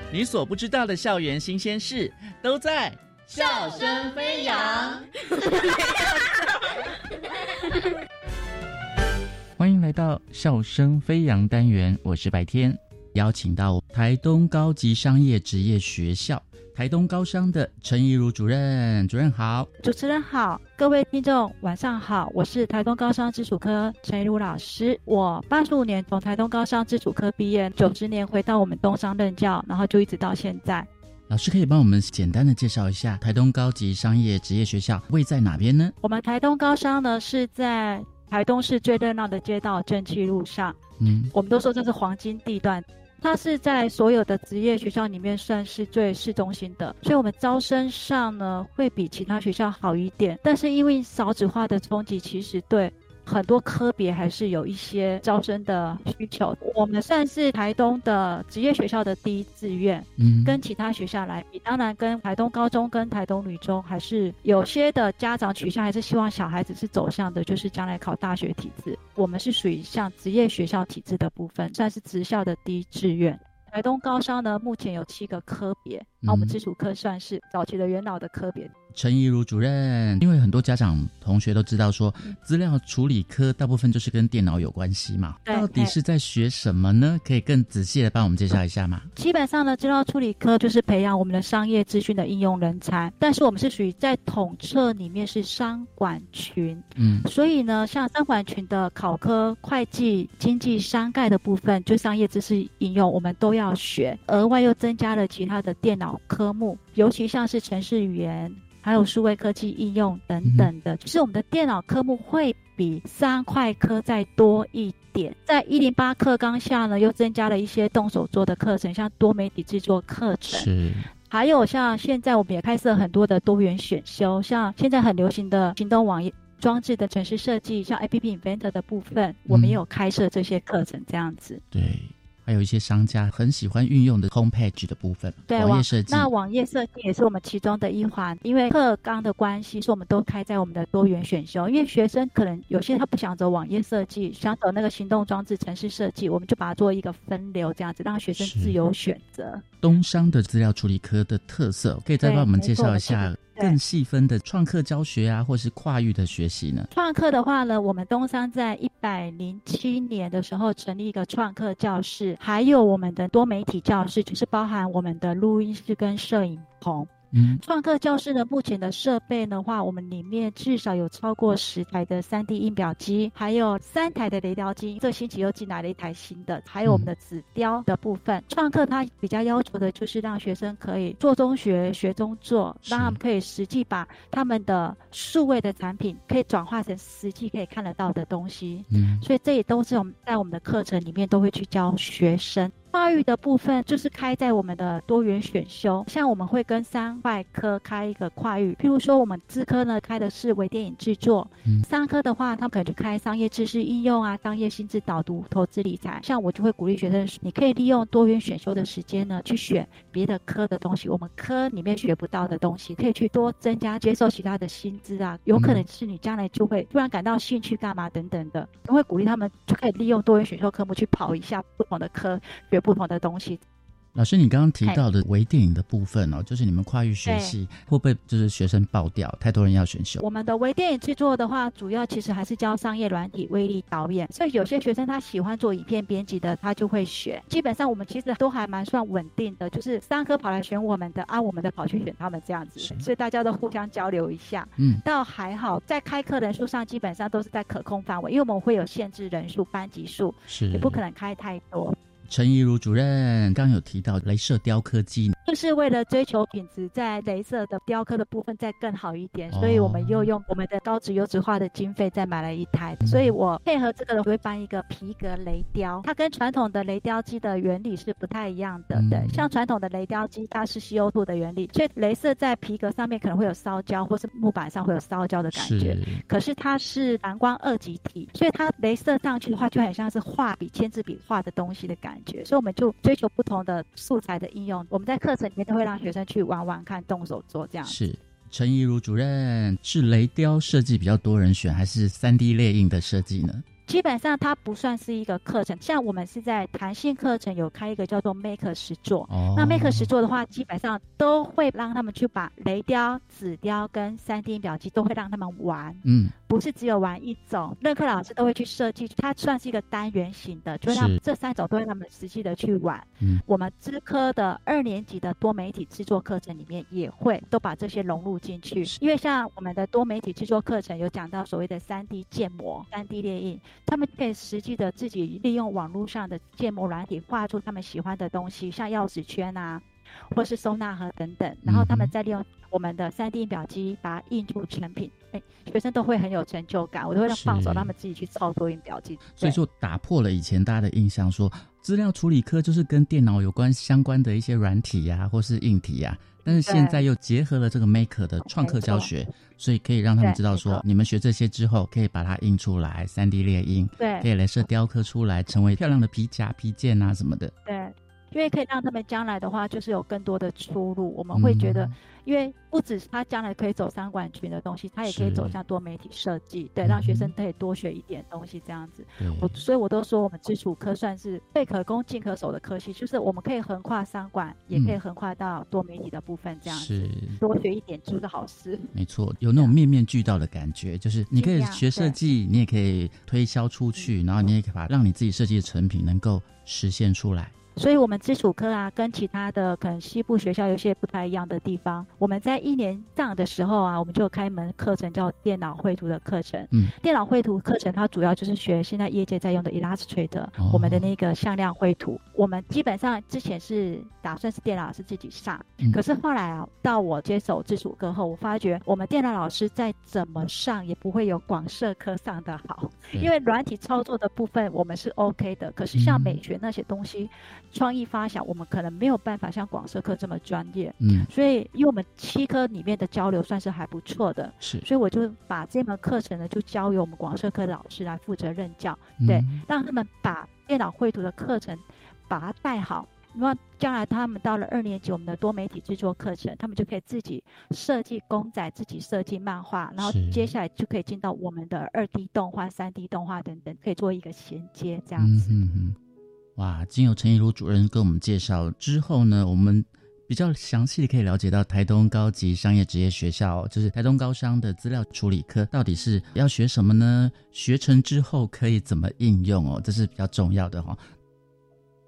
S11: 你所不知道的校园新鲜事，都在
S10: 笑声飞扬。
S12: 欢迎来到笑声飞扬单元，我是白天，邀请到台东高级商业职业学校。台东高商的陈怡如主任，主任好，
S13: 主持人好，各位听众晚上好，我是台东高商基础科陈怡如老师。我八十五年从台东高商基础科毕业，九十年回到我们东商任教，然后就一直到现在。
S12: 老师可以帮我们简单的介绍一下台东高级商业职业学校位在哪边呢？
S13: 我们台东高商呢是在台东市最热闹的街道正气路上，
S12: 嗯，
S13: 我们都说这是黄金地段。它是在所有的职业学校里面算是最市中心的，所以我们招生上呢会比其他学校好一点。但是因为少子化的冲击，其实对。很多科别还是有一些招生的需求。我们算是台东的职业学校的第一志愿，
S12: 嗯，
S13: 跟其他学校来比，当然跟台东高中、跟台东女中还是有些的家长取向，还是希望小孩子是走向的，就是将来考大学体制。我们是属于像职业学校体制的部分，算是职校的第一志愿。台东高商呢，目前有七个科别，那我们基础科算是早期的元老的科别。
S12: 陈怡如主任，因为很多家长同学都知道说，资料处理科大部分就是跟电脑有关系嘛，到底是在学什么呢？可以更仔细的帮我们介绍一下吗？
S13: 基本上呢，资料处理科就是培养我们的商业资讯的应用人才，但是我们是属于在统测里面是商管群，
S12: 嗯，
S13: 所以呢，像商管群的考科、会计、经济、商概的部分，就商业知识应用，我们都要学，额外又增加了其他的电脑科目，尤其像是城市语言。还有数位科技应用等等的，就是我们的电脑科目会比三块科再多一点。在一零八课纲下呢，又增加了一些动手做的课程，像多媒体制作课程。
S12: 是。
S13: 还有像现在我们也开设很多的多元选修，像现在很流行的行动网页装置的城市设计，像 A P P Inventor 的部分，我们也有开设这些课程，这样子。
S12: 对。还有一些商家很喜欢运用的 homepage 的部分，
S13: 对
S12: 网页设计。
S13: 那网页设计也是我们其中的一环，因为课纲的关系，是我们都开在我们的多元选修。因为学生可能有些他不想走网页设计，想走那个行动装置、城市设计，我们就把它做一个分流，这样子让学生自由选择。
S12: 东商的资料处理科的特色，可以再帮我们介绍一下。更细分的创客教学啊，或是跨域的学习呢？
S13: 创客的话呢，我们东山在一百零七年的时候成立一个创客教室，还有我们的多媒体教室，就是包含我们的录音室跟摄影棚。
S12: 嗯，
S13: 创客教室呢，目前的设备的话，我们里面至少有超过十台的 3D 印表机，还有三台的雷雕机。这星期又进来了一台新的，还有我们的纸雕的部分。创客它比较要求的就是让学生可以做中学，学中做，让他们可以实际把他们的数位的产品可以转化成实际可以看得到的东西。
S12: 嗯，
S13: 所以这也都是我们在我们的课程里面都会去教学生。跨域的部分就是开在我们的多元选修，像我们会跟三外科开一个跨域，譬如说我们资科呢开的是微电影制作，商科的话他们可能就开商业知识应用啊、商业心智导读、投资理财。像我就会鼓励学生，你可以利用多元选修的时间呢，去选别的科的东西，我们科里面学不到的东西，可以去多增加接受其他的薪资啊，有可能是你将来就会突然感到兴趣干嘛等等的，都会鼓励他们就可以利用多元选修科目去跑一下不同的科学。不同的东西。
S12: 老师，你刚刚提到的微电影的部分哦，就是你们跨域学习会不会就是学生爆掉？太多人要选修。
S13: 我们的微电影制作的话，主要其实还是教商业软体、威力导演。所以有些学生他喜欢做影片编辑的，他就会选。基本上我们其实都还蛮算稳定的，就是三科跑来选我们的，啊，我们的跑去选他们这样子。所以大家都互相交流一下。
S12: 嗯，
S13: 倒还好，在开课人数上基本上都是在可控范围，因为我们会有限制人数、班级数，
S12: 是
S13: 也不可能开太多。
S12: 陈怡如主任刚有提到镭射雕刻机，
S13: 就是为了追求品质，在镭射的雕刻的部分再更好一点，所以我们又用我们的高值优质化的经费再买了一台。所以我配合这个，我会搬一个皮革雷雕，它跟传统的雷雕机的原理是不太一样的。对，像传统的雷雕机，它是 CO2 的原理，所以镭射在皮革上面可能会有烧焦，或是木板上会有烧焦的感觉。可是它是蓝光二极体，所以它镭射上去的话，就很像是画笔、签字笔画的东西的感。所以我们就追求不同的素材的应用，我们在课程里面都会让学生去玩玩看，动手做这样。
S12: 是陈怡如主任，是雷雕设计比较多人选，还是三 D 列印的设计呢？
S13: 基本上它不算是一个课程，像我们是在弹性课程有开一个叫做 Make 实作。
S12: 哦
S13: 那 Make 实作的话，基本上都会让他们去把雷雕、纸雕跟三 D 印表机都会让他们玩。
S12: 嗯，
S13: 不是只有玩一种，任课老师都会去设计，它算是一个单元型的，就是让这三种都会让他们实际的去玩。
S12: 嗯
S13: 我们资科的二年级的多媒体制作课程里面也会都把这些融入进去，因为像我们的多媒体制作课程有讲到所谓的三 D 建模、三 D 列印，他们可以实际的自己利用网络上的建模软体画出他们喜欢的东西，像钥匙圈啊，或是收纳盒等等，然后他们再利用我们的三 D 印表机把它印出成品，哎，学生都会很有成就感，我都会让放手让他们自己去操作印表机。
S12: 所以说打破了以前大家的印象，说资料处理科就是跟电脑有关相关的一些软体呀、或是硬体呀、但是现在又结合了这个 Maker 的创客教学，所以可以让他们知道说你们学这些之后，可以把它印出来，三 D 列印，
S13: 对。
S12: 可以镭射雕刻出来，成为漂亮的皮夹、皮件啊什么的。
S13: 对，因为可以让他们将来的话，就是有更多的出路。我们会觉得，
S12: 嗯
S13: 因为不只是他将来可以走商管群的东西，他也可以走向多媒体设计，对，
S12: 嗯
S13: 让学生可以多学一点东西，这样子。我所以我都说，我们基础科算是背可攻、进可守的科系，就是我们可以横跨商管，也可以
S12: 嗯
S13: 横跨到多媒体的部分，这样子。
S12: 是
S13: 多学一点就是好事。
S12: 没错，有那种面面俱到的感觉，就是你可以学设计，你也可以推销出去，然后你也可以把让你自己设计的成品能够实现出来。
S13: 所以，我们基础科啊，跟其他的可能西部学校有些不太一样的地方。我们在一年上的时候啊，我们就有开一门课程叫电脑绘图的课程。
S12: 嗯，
S13: 电脑绘图课程它主要就是学现在业界在用的 Illustrator，、
S12: 哦
S13: 我们的那个向量绘图。我们基本上之前是打算是电脑老师自己上，
S12: 嗯
S13: 可是后来啊，到我接手基础课后，我发觉我们电脑老师再怎么上也不会有广设科上的好，因为软体操作的部分我们是 OK 的，可是像
S12: 嗯
S13: 美学那些东西，创意发想我们可能没有办法像广设科这么专业。
S12: 嗯，
S13: 所以因为我们七科里面的交流算是还不错的，
S12: 是
S13: 所以我就把这门课程呢就交由我们广设科的老师来负责任教，对，
S12: 嗯
S13: 让他们把电脑绘图的课程把它带好。那将来他们到了二年级，我们的多媒体制作课程，他们就可以自己设计公仔，自己设计漫画，然后接下来就可以进到我们的二 D 动画、三 D 动画等等，可以做一个衔接，这样
S12: 嗯
S13: 子。
S12: 哼哼，哇！经由陈怡如主任跟我们介绍之后呢，我们比较详细的可以了解到台东高级商业职业学校，就是台东高商的资料处理科，到底是要学什么呢？学成之后可以怎么应用哦？这是比较重要的哈、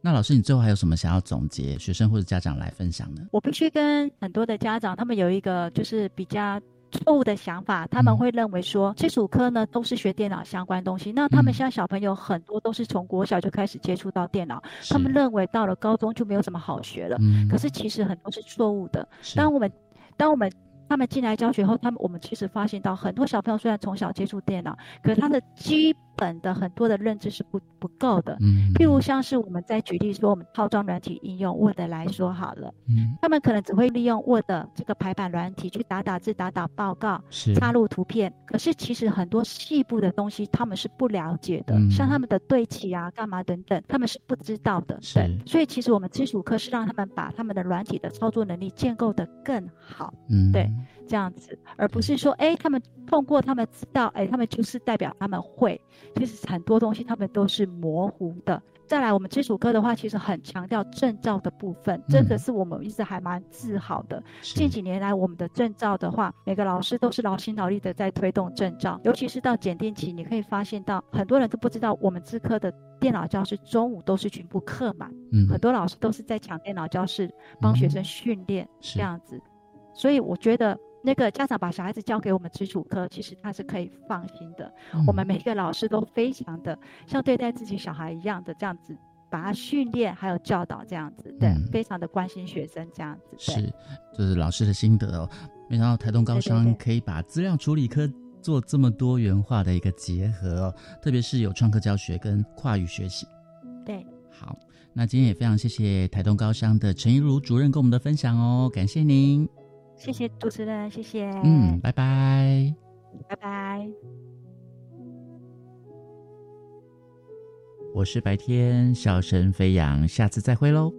S12: 那老师，你最后还有什么想要总结学生或者家长来分享呢？
S13: 我必须跟很多的家长，他们有一个就是比较错误的想法，他们会认为说基础科呢都是学电脑相关东西，那他们
S12: 嗯。
S13: 现在小朋友很多都是从国小就开始接触到电脑，他们认为到了高中就没有什么好学了，
S12: 嗯。
S13: 可是其实很多是错误的。当我们当我们他们进来教学后，他们我们其实发现到很多小朋友虽然从小接触电脑，可是他的基本的很多的认知是不不够的。
S12: 嗯
S13: 譬如像是我们在举例说，我们套装软体应用 Word 来说好了，
S12: 嗯，
S13: 他们可能只会利用 Word 这个排版软体去打打字、打打报告、插入图片。可是其实很多细部的东西他们是不了解的，
S12: 嗯
S13: 像他们的对齐啊、干嘛等等，他们是不知道的。
S12: 是
S13: 对，所以其实我们基础课是让他们把他们的软体的操作能力建构的更好。
S12: 嗯，
S13: 对，这样子，而不是说，哎，他们通过他们知道，哎，他们就是代表他们会。其实很多东西他们都是模糊的。再来，我们基础科的话，其实很强调证照的部分，这个
S12: 嗯
S13: 是我们一直还蛮自豪的。
S12: 是
S13: 近几年来，我们的证照的话，每个老师都是劳心劳力的在推动证照，尤其是到检定期，你可以发现到很多人都不知道，我们资科的电脑教室中午都是全部课满，
S12: 嗯
S13: 很多老师都是在抢电脑教室帮学生训练、
S12: 是
S13: 这样子。所以我觉得那个家长把小孩子交给我们基础科，其实他是可以放心的。
S12: 嗯
S13: 我们每个老师都非常的像对待自己小孩一样的这样子，把他训练还有教导这样子，对，
S12: 嗯
S13: 非常的关心学生这样子。
S12: 是，这是老师的心得哦。没想到台东高商可以把资料处理科做这么多元化的一个结合哦，特别是有创客教学跟跨语学习。
S13: 对，
S12: 好，那今天也非常谢谢台东高商的陈一如主任跟我们的分享哦，感谢您。
S13: 谢谢主持人，谢谢，
S12: 嗯，拜拜。
S13: 拜拜。
S12: 我是白天笑声飞扬，下次再会喽。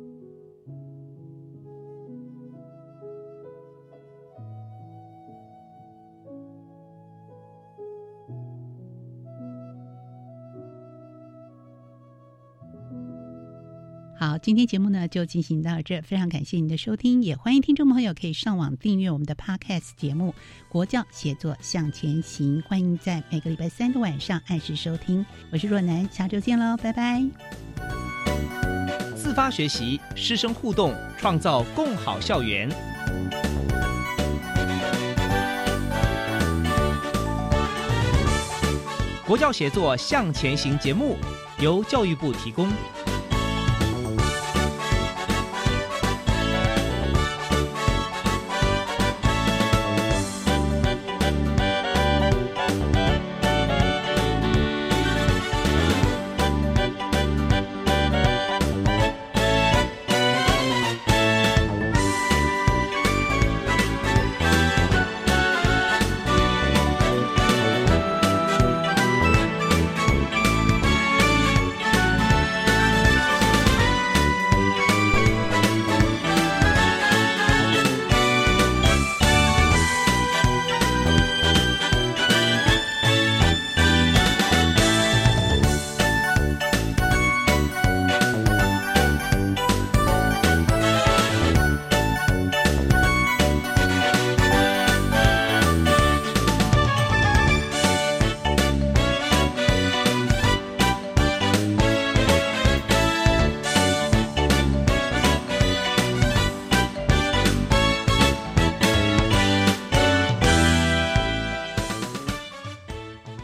S2: 好，今天节目呢就进行到这，非常感谢您的收听，也欢迎听众朋友可以上网订阅我们的 Podcast 节目《国教协作向前行》，欢迎在每个礼拜三的晚上按时收听。我是若楠，下周见喽，拜拜。
S1: 自发学习，师生互动，创造共好校园。国教协作向前行节目由教育部提供。